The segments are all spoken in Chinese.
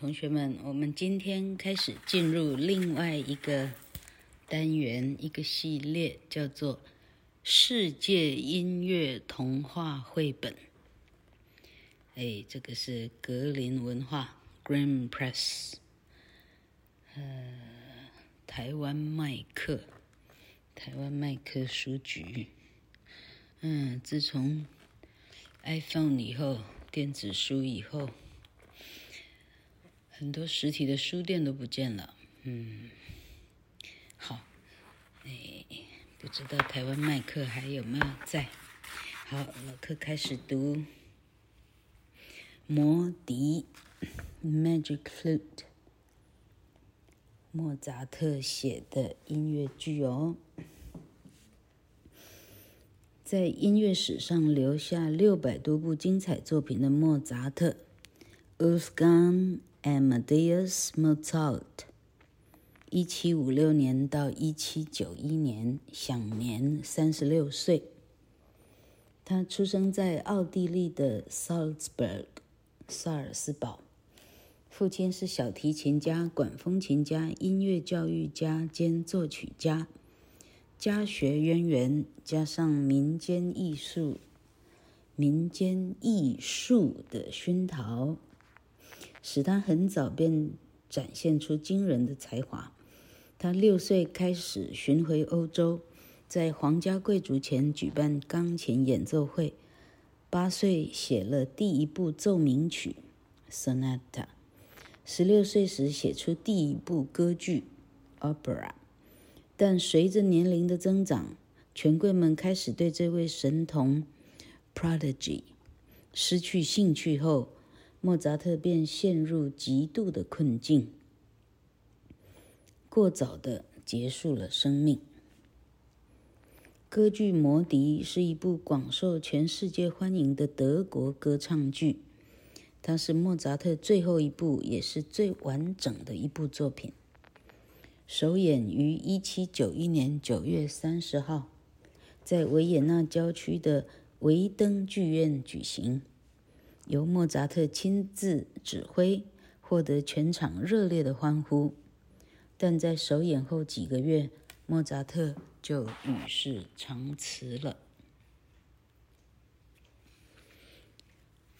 同学们，我们今天开始进入另外一个单元，一个系列，叫做《世界音乐童话绘本》。哎，这个是格林文化 （Grimm Press），呃，台湾麦克，台湾麦克书局。嗯，自从 iPhone 以后，电子书以后。很多实体的书店都不见了，嗯，好，哎，不知道台湾麦克还有没有在？好，老课开始读《魔笛》（Magic Flute），莫扎特写的音乐剧哦，在音乐史上留下六百多部精彩作品的莫扎特 （Wolfgang Amadeus Mozart，一七五六年到一七九一年，享年三十六岁。他出生在奥地利的 Salzburg，萨尔斯堡。父亲是小提琴家、管风琴家、音乐教育家兼作曲家。家学渊源加上民间艺术、民间艺术的熏陶。使他很早便展现出惊人的才华。他六岁开始巡回欧洲，在皇家贵族前举办钢琴演奏会。八岁写了第一部奏鸣曲《Sonata》。十六岁时写出第一部歌剧《Opera》。但随着年龄的增长，权贵们开始对这位神童 （Prodigy） 失去兴趣后。莫扎特便陷入极度的困境，过早地结束了生命。歌剧《魔笛》是一部广受全世界欢迎的德国歌唱剧，它是莫扎特最后一部也是最完整的一部作品。首演于一七九一年九月三十号，在维也纳郊区的维登剧院举行。由莫扎特亲自指挥，获得全场热烈的欢呼。但在首演后几个月，莫扎特就与世长辞了。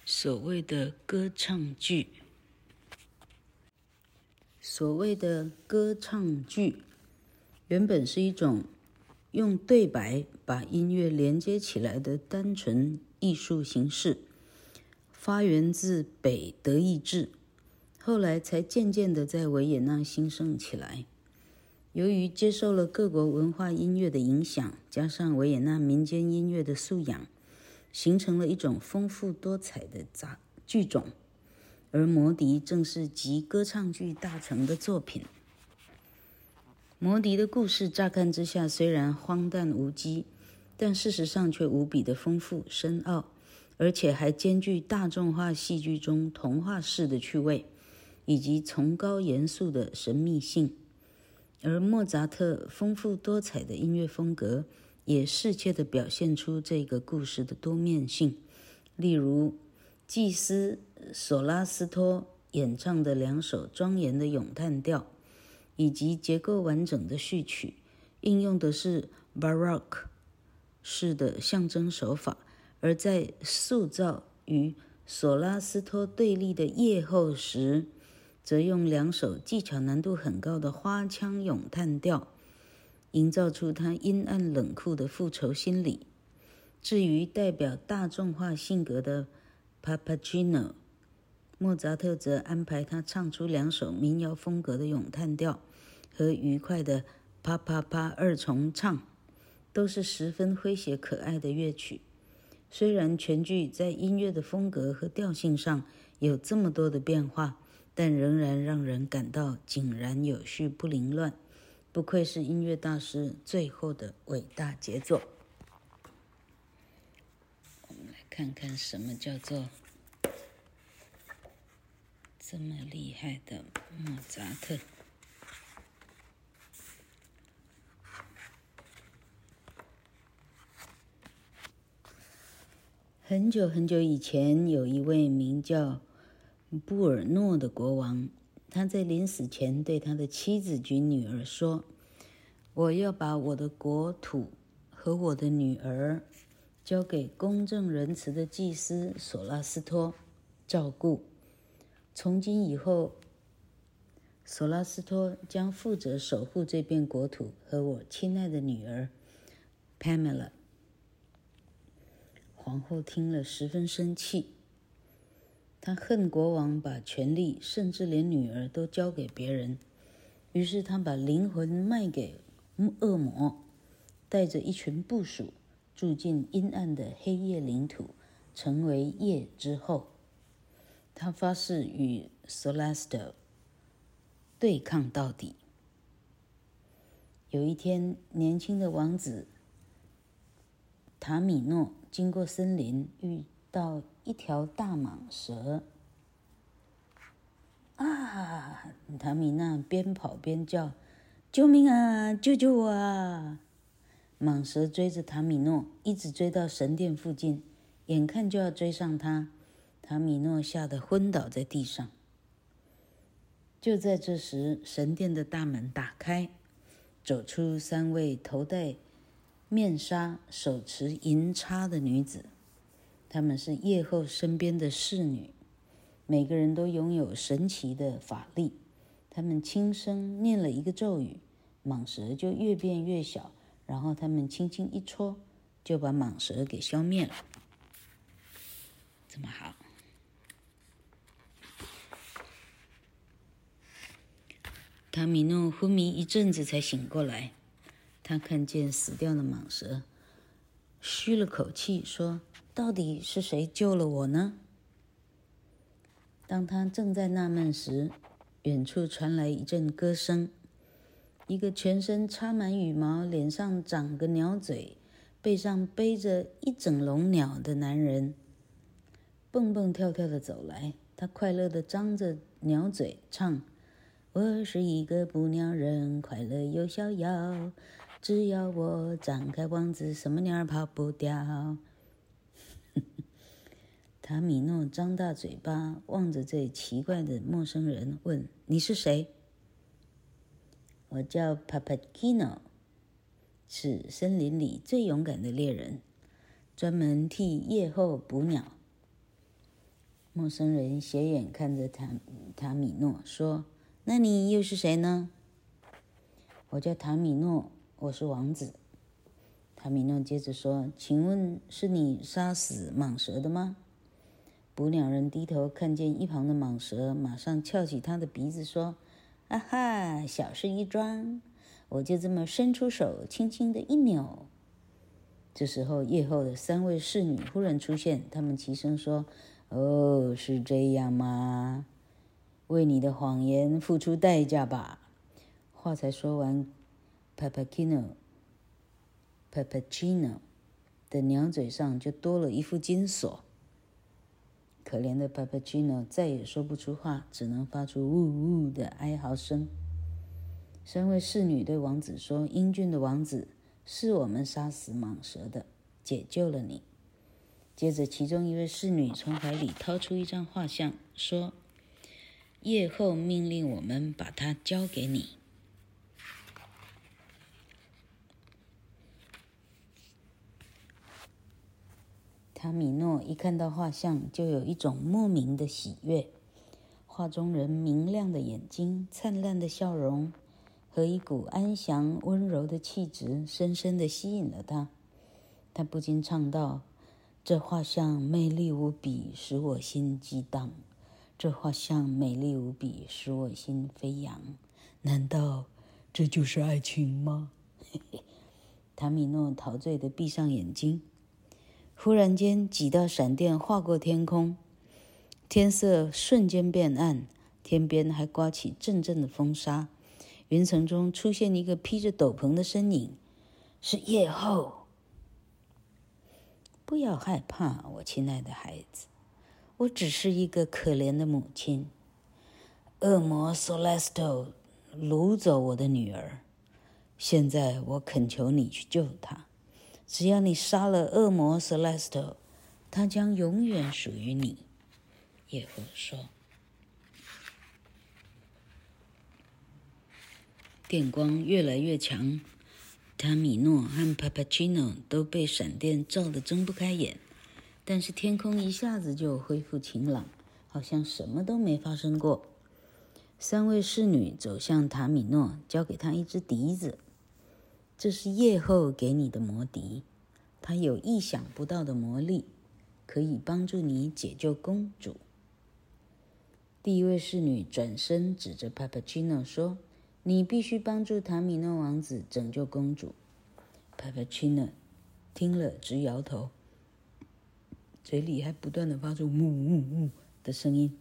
所谓的歌唱剧，所谓的歌唱剧，原本是一种用对白把音乐连接起来的单纯艺术形式。发源自北德意志，后来才渐渐地在维也纳兴盛起来。由于接受了各国文化音乐的影响，加上维也纳民间音乐的素养，形成了一种丰富多彩的杂剧种。而《魔笛》正是集歌唱剧大成的作品。《魔笛》的故事乍看之下虽然荒诞无稽，但事实上却无比的丰富深奥。而且还兼具大众化戏剧中童话式的趣味，以及崇高严肃的神秘性。而莫扎特丰富多彩的音乐风格，也适切地表现出这个故事的多面性。例如，祭司索拉斯托演唱的两首庄严的咏叹调，以及结构完整的序曲，应用的是 Baroque 式的象征手法。而在塑造与索拉斯托对立的夜后时，则用两首技巧难度很高的花腔咏叹调，营造出他阴暗冷酷的复仇心理。至于代表大众化性格的 Papageno，莫扎特则安排他唱出两首民谣风格的咏叹调和愉快的啪啪啪二重唱，都是十分诙谐可爱的乐曲。虽然全剧在音乐的风格和调性上有这么多的变化，但仍然让人感到井然有序、不凌乱，不愧是音乐大师最后的伟大杰作。我们来看看什么叫做这么厉害的莫扎特。很久很久以前，有一位名叫布尔诺的国王，他在临死前对他的妻子及女儿说：“我要把我的国土和我的女儿交给公正仁慈的祭司索拉斯托照顾。从今以后，索拉斯托将负责守护这片国土和我亲爱的女儿 Pamela。”皇后听了十分生气。他恨国王把权力，甚至连女儿都交给别人。于是他把灵魂卖给恶魔，带着一群部属住进阴暗的黑夜领土，成为夜之后。他发誓与 Celeste 对抗到底。有一天，年轻的王子塔米诺经过森林，遇到。一条大蟒蛇啊！塔米娜边跑边叫：“救命啊！救救我啊！”蟒蛇追着塔米诺，一直追到神殿附近，眼看就要追上他。塔米诺吓得昏倒在地上。就在这时，神殿的大门打开，走出三位头戴面纱、手持银叉的女子。她们是夜后身边的侍女，每个人都拥有神奇的法力。她们轻声念了一个咒语，蟒蛇就越变越小，然后她们轻轻一戳，就把蟒蛇给消灭了。这么好，卡米诺昏迷一阵子才醒过来，他看见死掉的蟒蛇，嘘了口气说。到底是谁救了我呢？当他正在纳闷时，远处传来一阵歌声。一个全身插满羽毛、脸上长个鸟嘴、背上背着一整笼鸟的男人，蹦蹦跳跳的走来。他快乐的张着鸟嘴，唱：“我是一个捕鸟人，快乐又逍遥。只要我张开网子，什么鸟儿跑不掉。”塔米诺张大嘴巴望着这奇怪的陌生人，问：“你是谁？”“我叫帕帕基诺，是森林里最勇敢的猎人，专门替夜后捕鸟。”陌生人斜眼看着塔塔米诺说：“那你又是谁呢？”“我叫塔米诺，我是王子。”塔米诺接着说：“请问是你杀死蟒蛇的吗？”捕鸟人低头看见一旁的蟒蛇，马上翘起他的鼻子说：“啊哈，小事一桩，我就这么伸出手，轻轻的一扭。”这时候，夜后的三位侍女忽然出现，她们齐声说：“哦，是这样吗？为你的谎言付出代价吧。”话才说完 Papacino，Papacino 的鸟嘴上就多了一副金锁。可怜的帕帕基诺再也说不出话，只能发出呜呜的哀嚎声。三位侍女对王子说：“英俊的王子，是我们杀死蟒蛇的，解救了你。”接着，其中一位侍女从怀里掏出一张画像，说：“夜后命令我们把它交给你。”塔米诺一看到画像，就有一种莫名的喜悦。画中人明亮的眼睛、灿烂的笑容和一股安详温柔的气质，深深地吸引了他。他不禁唱道：“这画像美丽无比，使我心激荡；这画像美丽无比，使我心飞扬。难道这就是爱情吗？”嘿嘿，塔米诺陶醉地闭上眼睛。忽然间，几道闪电划过天空，天色瞬间变暗，天边还刮起阵阵的风沙，云层中出现一个披着斗篷的身影，是夜后。不要害怕，我亲爱的孩子，我只是一个可怜的母亲。恶魔 Celesto 掳走我的女儿，现在我恳求你去救她。只要你杀了恶魔 Celeste，他将永远属于你。”野狐说。电光越来越强，塔米诺和 Papacino 都被闪电照得睁不开眼。但是天空一下子就恢复晴朗，好像什么都没发生过。三位侍女走向塔米诺，交给他一支笛子。这是夜后给你的魔笛，它有意想不到的魔力，可以帮助你解救公主。第一位侍女转身指着帕帕奇诺说。你必须帮助塔米诺王子拯救公主。帕帕奇诺听了直摇头，嘴里还不断的发出“呜呜呜”的声音。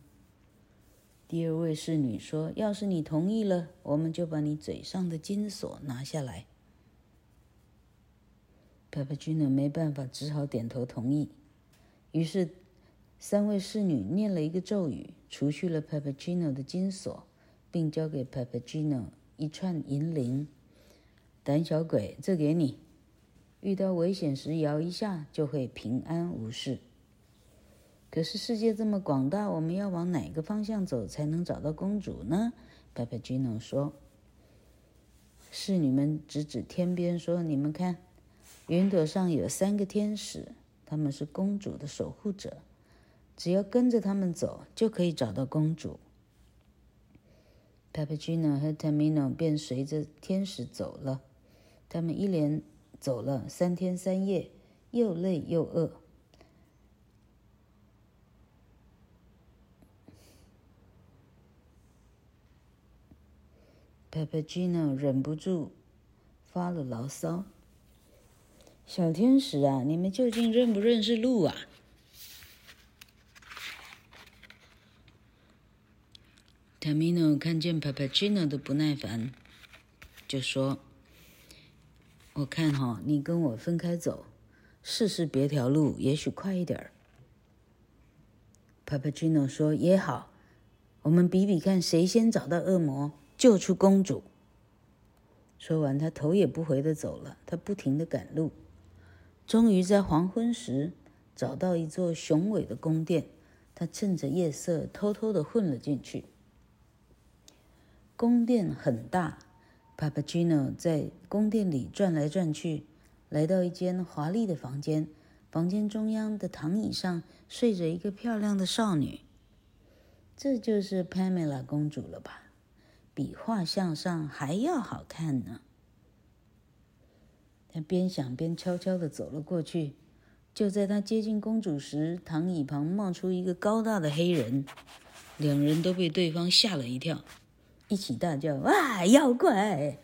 第二位侍女说：“要是你同意了，我们就把你嘴上的金锁拿下来。”帕帕奇诺没办法，只好点头同意。于是，三位侍女念了一个咒语，除去了帕帕奇诺的金锁。并交给帕帕吉诺一串银铃。胆小鬼，这给你。遇到危险时摇一下，就会平安无事。可是世界这么广大，我们要往哪个方向走才能找到公主呢？帕帕吉诺说。侍女们指指天边说：“你们看，云朵上有三个天使，他们是公主的守护者。只要跟着他们走，就可以找到公主。”帕帕吉诺和塔米诺便随着天使走了。他们一连走了三天三夜，又累又饿。帕帕吉诺忍不住发了牢骚：“小天使啊，你们究竟认不认识路啊？”塔米诺看见帕帕奇诺的不耐烦，就说：“我看哈，你跟我分开走，试试别条路，也许快一点儿。”帕帕奇诺说：“也好，我们比比看，谁先找到恶魔，救出公主。”说完，他头也不回的走了。他不停的赶路，终于在黄昏时找到一座雄伟的宫殿。他趁着夜色，偷偷的混了进去。宫殿很大，帕帕奇诺在宫殿里转来转去，来到一间华丽的房间。房间中央的躺椅上睡着一个漂亮的少女，这就是帕梅拉公主了吧？比画像上还要好看呢。他边想边悄悄地走了过去。就在他接近公主时，躺椅旁冒出一个高大的黑人，两人都被对方吓了一跳。一起大叫：“哇，妖怪！”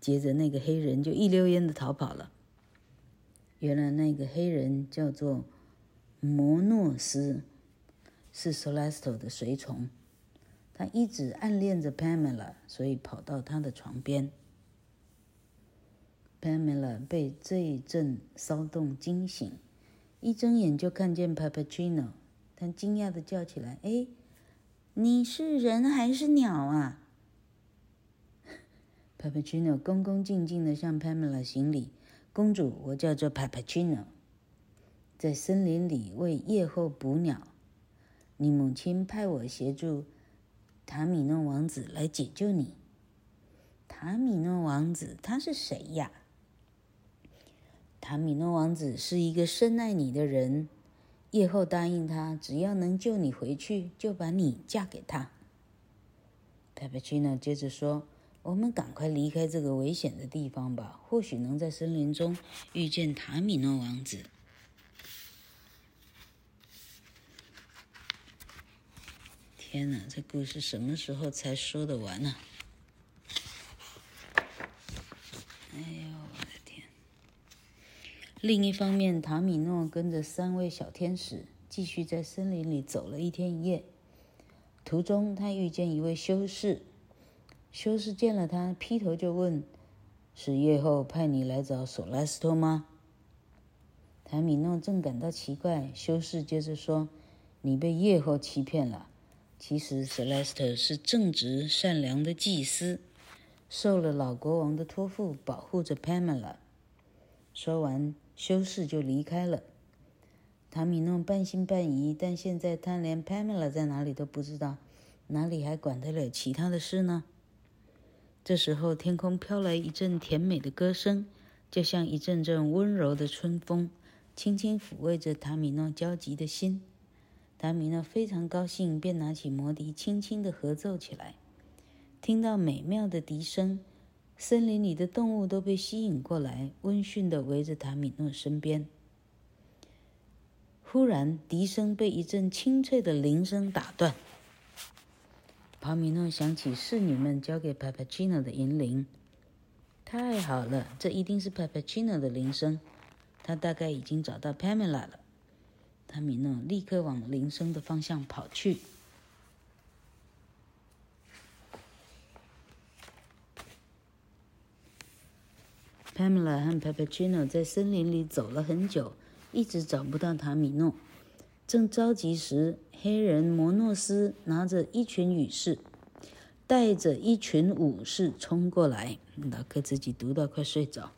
接着，那个黑人就一溜烟的逃跑了。原来，那个黑人叫做摩诺斯，是 Celeste 的随从。他一直暗恋着 Pamela，所以跑到他的床边。Pamela 被这一阵骚动惊醒，一睁眼就看见 Papagino，他惊讶的叫起来：“哎！”你是人还是鸟啊？帕帕奇诺恭恭敬敬的向 Pamela 行礼。公主，我叫做帕帕奇诺，在森林里为夜后捕鸟。你母亲派我协助塔米诺王子来解救你。塔米诺王子他是谁呀？塔米诺王子是一个深爱你的人。夜后答应他，只要能救你回去，就把你嫁给他。帕帕奇诺接着说：“我们赶快离开这个危险的地方吧，或许能在森林中遇见塔米诺王子。”天哪，这故事什么时候才说得完呢？哎呦！另一方面，塔米诺跟着三位小天使继续在森林里走了一天一夜。途中，他遇见一位修士。修士见了他，劈头就问：“是夜后派你来找索拉斯托吗？”塔米诺正感到奇怪，修士接着说：“你被夜后欺骗了。其实，索拉斯特是正直善良的祭司，受了老国王的托付，保护着帕梅拉。”说完。修士就离开了。塔米诺半信半疑，但现在他连帕梅拉在哪里都不知道，哪里还管得了其他的事呢？这时候，天空飘来一阵甜美的歌声，就像一阵阵温柔的春风，轻轻抚慰着塔米诺焦急的心。塔米诺非常高兴，便拿起魔笛，轻轻地合奏起来。听到美妙的笛声，森林里的动物都被吸引过来，温驯地围着塔米诺身边。忽然，笛声被一阵清脆的铃声打断。塔米诺想起侍女们交给帕帕奇诺的银铃，太好了，这一定是帕帕奇诺的铃声。他大概已经找到帕梅拉了。塔米诺立刻往铃声的方向跑去。Pamela 和帕帕奇诺在森林里走了很久，一直找不到塔米诺。正着急时，黑人摩诺斯拿着一群武士，带着一群武士冲过来。老克自己读到快睡着，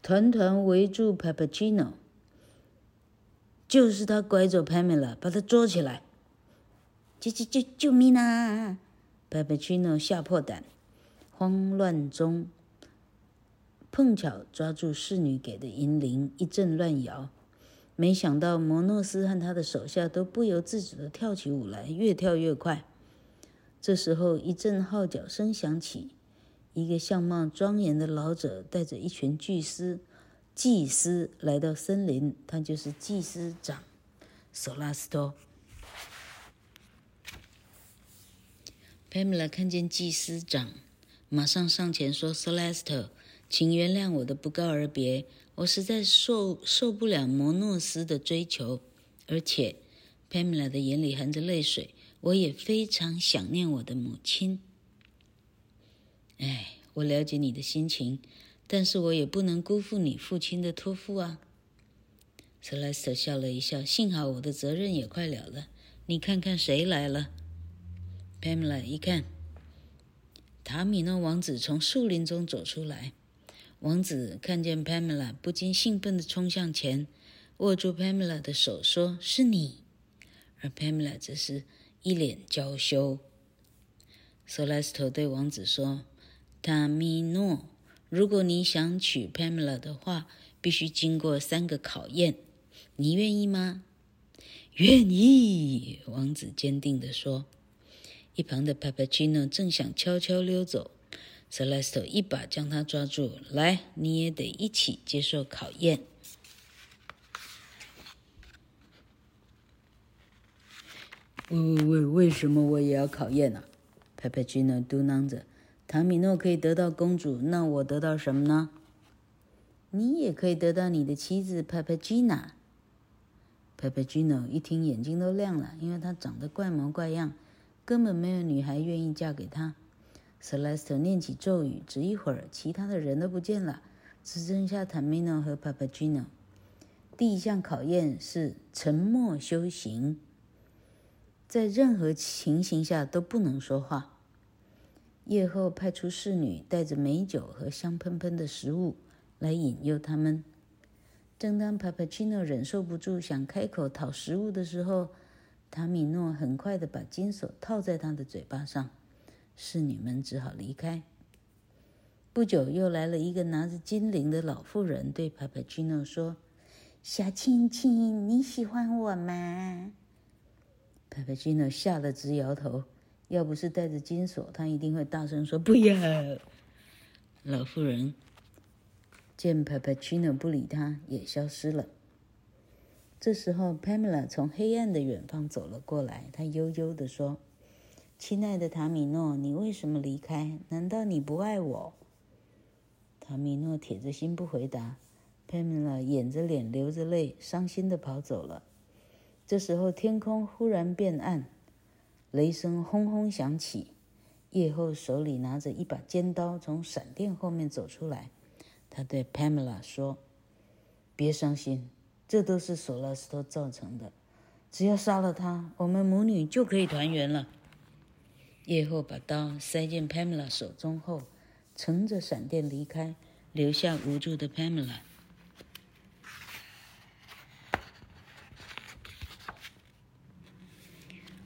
团团围住帕帕奇诺，就是他拐走帕梅拉，把他捉起来！救救救救命啊！帕帕奇诺吓破胆，慌乱中碰巧抓住侍女给的银铃，一阵乱摇。没想到摩诺斯和他的手下都不由自主地跳起舞来，越跳越快。这时候，一阵号角声响起，一个相貌庄严的老者带着一群祭司、祭司来到森林，他就是祭司长索拉斯托。佩米拉看见祭司长，马上上前说：“索拉斯托，请原谅我的不告而别。”我实在受受不了摩诺斯的追求，而且，佩米拉的眼里含着泪水。我也非常想念我的母亲。哎，我了解你的心情，但是我也不能辜负你父亲的托付啊。瑟莱斯特笑了一笑，幸好我的责任也快了了。你看看谁来了？佩米拉一看，塔米诺王子从树林中走出来。王子看见 Pamela，不禁兴奋地冲向前，握住 Pamela 的手，说：“是你。”而 Pamela 则是一脸娇羞。Celeste 对王子说：“塔米诺，如果你想娶 Pamela 的话，必须经过三个考验，你愿意吗？”“愿意。”王子坚定地说。一旁的 Papagino 正想悄悄溜走。Celeste 一把将他抓住，来，你也得一起接受考验。喂喂喂，为什么我也要考验呢、啊？佩佩吉诺嘟囔着：“塔米诺可以得到公主，那我得到什么呢？你也可以得到你的妻子佩佩吉娜。”佩佩吉诺一听，眼睛都亮了，因为她长得怪模怪样，根本没有女孩愿意嫁给他。Celeste 念起咒语，只一会儿，其他的人都不见了，只剩下 Tamino 和 Papagino。第一项考验是沉默修行，在任何情形下都不能说话。夜后派出侍女，带着美酒和香喷喷的食物来引诱他们。正当 Papagino 忍受不住想开口讨食物的时候，塔米诺很快地把金锁套在他的嘴巴上。侍女们只好离开。不久，又来了一个拿着金铃的老妇人，对帕帕基诺说：“小亲亲，你喜欢我吗？”帕帕基诺吓得直摇头。要不是带着金锁，他一定会大声说：“不要！”老妇人见帕帕基诺不理他，也消失了。这时候，帕梅拉从黑暗的远方走了过来，她悠悠地说。亲爱的塔米诺，你为什么离开？难道你不爱我？塔米诺铁着心不回答。佩米拉掩着脸，流着泪，伤心地跑走了。这时候，天空忽然变暗，雷声轰轰响起。夜后手里拿着一把尖刀，从闪电后面走出来。他对佩米拉说：“别伤心，这都是索拉斯托造成的。只要杀了他，我们母女就可以团圆了。”夜后把刀塞进 Pamela 手中后，乘着闪电离开，留下无助的 Pamela。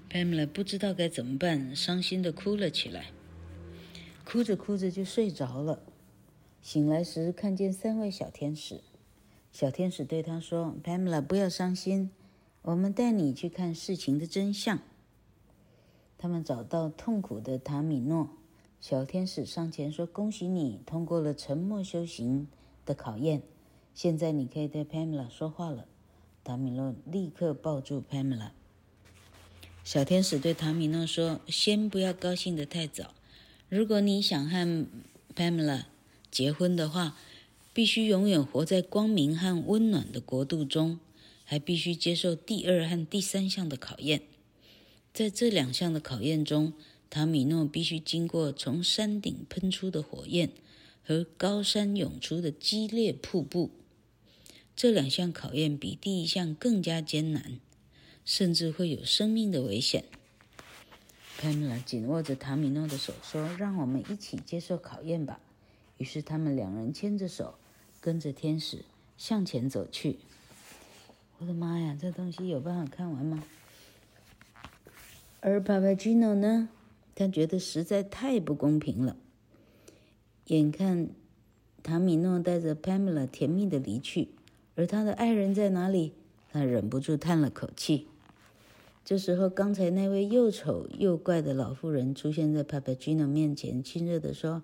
Pamela 不知道该怎么办，伤心的哭了起来。哭着哭着就睡着了。醒来时，看见三位小天使。小天使对他说：“Pamela，不要伤心，我们带你去看事情的真相。”他们找到痛苦的塔米诺。小天使上前说：“恭喜你通过了沉默修行的考验，现在你可以对 Pamela 说话了。”塔米诺立刻抱住 Pamela。小天使对塔米诺说：“先不要高兴得太早。如果你想和 Pamela 结婚的话，必须永远活在光明和温暖的国度中，还必须接受第二和第三项的考验。在这两项的考验中，塔米诺必须经过从山顶喷出的火焰和高山涌出的激烈瀑布。这两项考验比第一项更加艰难，甚至会有生命的危险。潘米拉紧握着塔米诺的手说：“让我们一起接受考验吧。”于是他们两人牵着手，跟着天使向前走去。我的妈呀，这东西有办法看完吗？而帕帕吉诺呢？他觉得实在太不公平了。眼看塔米诺带着 Pamela 甜蜜的离去，而他的爱人在哪里？他忍不住叹了口气。这时候，刚才那位又丑又怪的老妇人出现在 Papagino 面前，亲热地说：“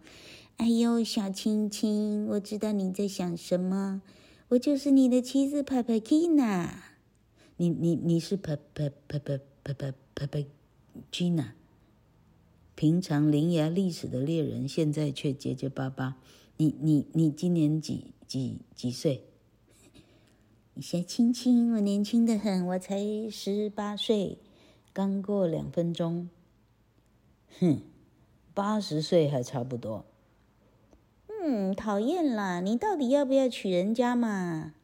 哎呦，小亲亲，我知道你在想什么，我就是你的妻子 Papagina。你你你是 Papapapapapapapagina。”平常伶牙俐齿的猎人，现在却结结巴巴。你你你今年几几几岁？小亲亲，我年轻的很，我才十八岁，刚过两分钟。哼，八十岁还差不多。嗯，讨厌啦！你到底要不要娶人家嘛？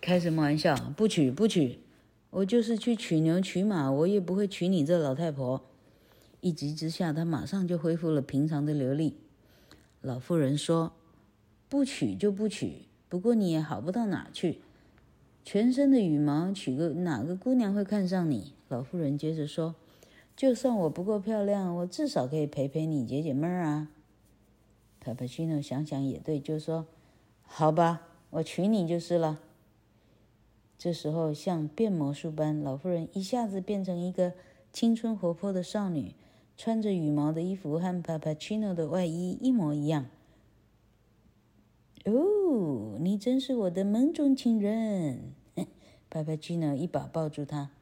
开什么玩笑？不娶不娶，我就是去取牛取马，我也不会娶你这老太婆。一急之下，他马上就恢复了平常的流利。老妇人说：“不娶就不娶，不过你也好不到哪去。全身的羽毛，娶个哪个姑娘会看上你？”老妇人接着说：“就算我不够漂亮，我至少可以陪陪你，解解闷儿啊。”帕帕西诺想想也对，就说：“好吧，我娶你就是了。”这时候，像变魔术般，老妇人一下子变成一个青春活泼的少女。穿着羽毛的衣服和帕帕奇诺的外衣一模一样。哦，你真是我的梦中情人！帕帕奇诺一把抱住她。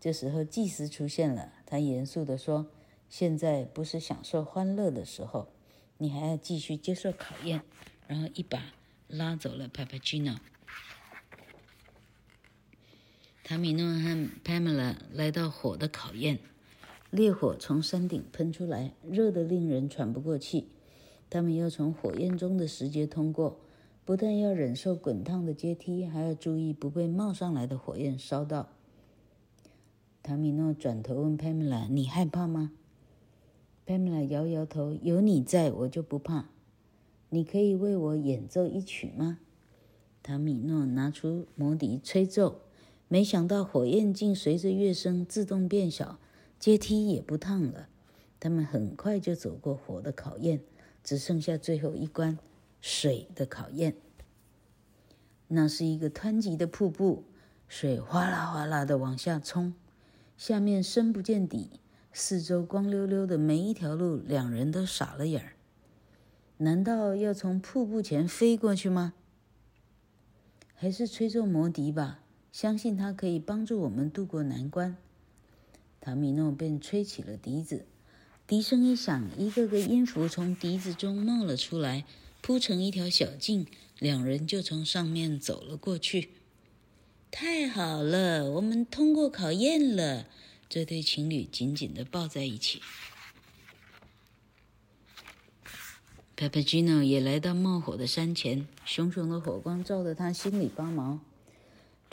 这时候祭司出现了，他严肃地说：“现在不是享受欢乐的时候，你还要继续接受考验。”然后一把拉走了帕帕奇诺。塔米诺和帕梅拉来到火的考验。烈火从山顶喷出来，热得令人喘不过气。他们要从火焰中的石阶通过，不但要忍受滚烫的阶梯，还要注意不被冒上来的火焰烧到。塔米诺转头问佩米拉：“你害怕吗？”佩米拉摇摇头：“有你在，我就不怕。你可以为我演奏一曲吗？”塔米诺拿出魔笛吹奏，没想到火焰竟随着乐声自动变小。阶梯也不烫了，他们很快就走过火的考验，只剩下最后一关——水的考验。那是一个湍急的瀑布，水哗啦哗啦的往下冲，下面深不见底，四周光溜溜的，每一条路，两人都傻了眼儿。难道要从瀑布前飞过去吗？还是吹奏魔笛吧，相信它可以帮助我们渡过难关。塔米诺便吹起了笛子，笛声一响，一个个音符从笛子中冒了出来，铺成一条小径，两人就从上面走了过去。太好了，我们通过考验了！这对情侣紧紧的抱在一起。帕帕吉诺也来到冒火的山前，熊熊的火光照得他心里发毛。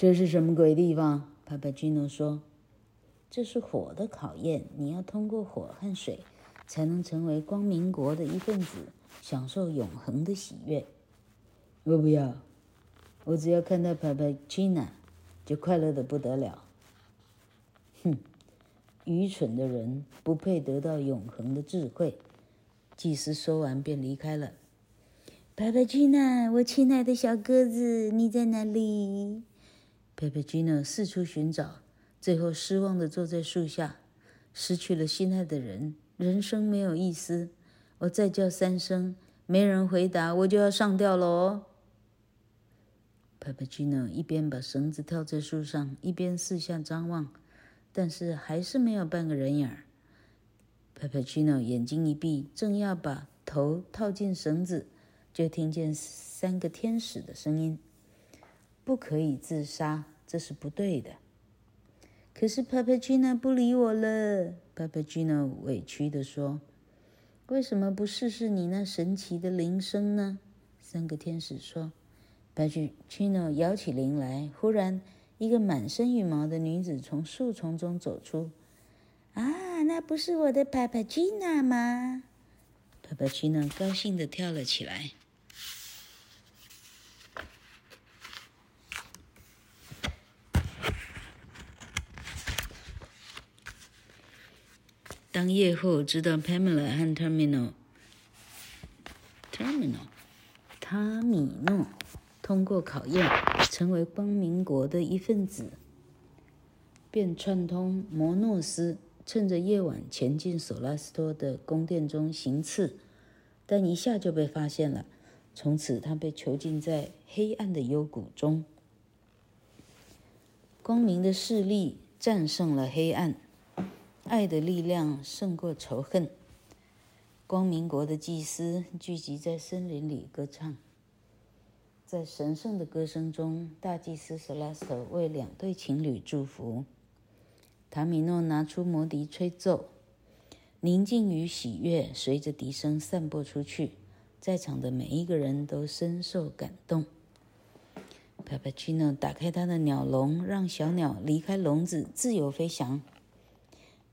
这是什么鬼地方？帕帕吉诺说。这是火的考验，你要通过火和水，才能成为光明国的一份子，享受永恒的喜悦。我不要，我只要看到帕帕吉娜，就快乐得不得了。哼，愚蠢的人不配得到永恒的智慧。祭司说完便离开了。帕帕吉娜我亲爱的小鸽子，你在哪里？Papageno 四处寻找，最后失望地坐在树下。失去了心爱的人，人生没有意思。我再叫三声，没人回答，我就要上吊了哦。Papageno 一边把绳子套在树上，一边四下张望，但是还是没有半个人影儿。Papageno 眼睛一闭，正要把头套进绳子，就听见三个天使的声音：“不可以自杀，这是不对的。”可是 Papagino 不理我了。Papagino 委屈地说：“为什么不试试你那神奇的铃声呢？”三个天使说：“Papagino 摇起铃来。忽然，一个满身羽毛的女子从树丛中走出。啊，那不是我的 Papagino 吗？”Papagino 高兴地跳了起来。当夜后知道 Pamela 和 Terminal、Terminal、塔米诺通过考验，成为光明国的一份子，便串通摩诺斯，趁着夜晚潜进索拉斯托的宫殿中行刺，但一下就被发现了。从此，他被囚禁在黑暗的幽谷中。光明的势力战胜了黑暗。爱的力量胜过仇恨。光明国的祭司聚集在森林里歌唱，在神圣的歌声中，大祭司索拉斯托为两对情侣祝福。塔米诺拿出魔笛吹奏，宁静与喜悦随着笛声散播出去，在场的每一个人都深受感动。帕帕奇诺打开他的鸟笼，让小鸟离开笼子，自由飞翔。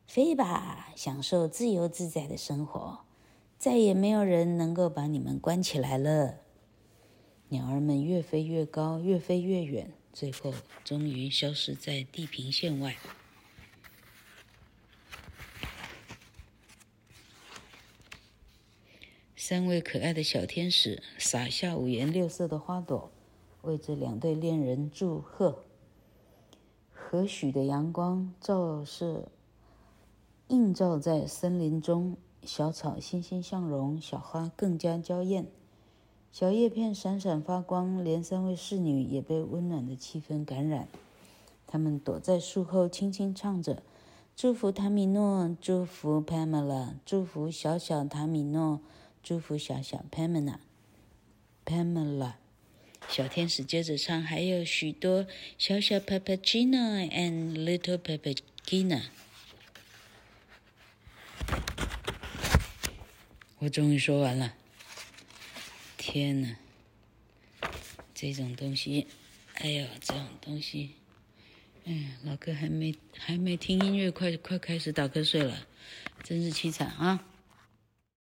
飞吧，享受自由自在的生活，再也没有人能够把你们关起来了。鸟儿们越飞越高，越飞越远，最后终于消失在地平线外。三位可爱的小天使撒下五颜六色的花朵，为这两对恋人祝贺。和煦的阳光照射。映照在森林中，小草欣欣向荣，小花更加娇艳，小叶片闪闪发光，连三位侍女也被温暖的气氛感染。她们躲在树后，轻轻唱着：“祝福塔米诺，祝福 Pamela，祝福小小塔米诺，祝福小小 Pamela。Pamela，小天使接着唱，还有许多小小 Papagino and little Papagina。我终于说完了。天呐，这种东西，哎呦，这种东西，哎，老哥还没还没听音乐，快快开始打瞌睡了，真是凄惨啊！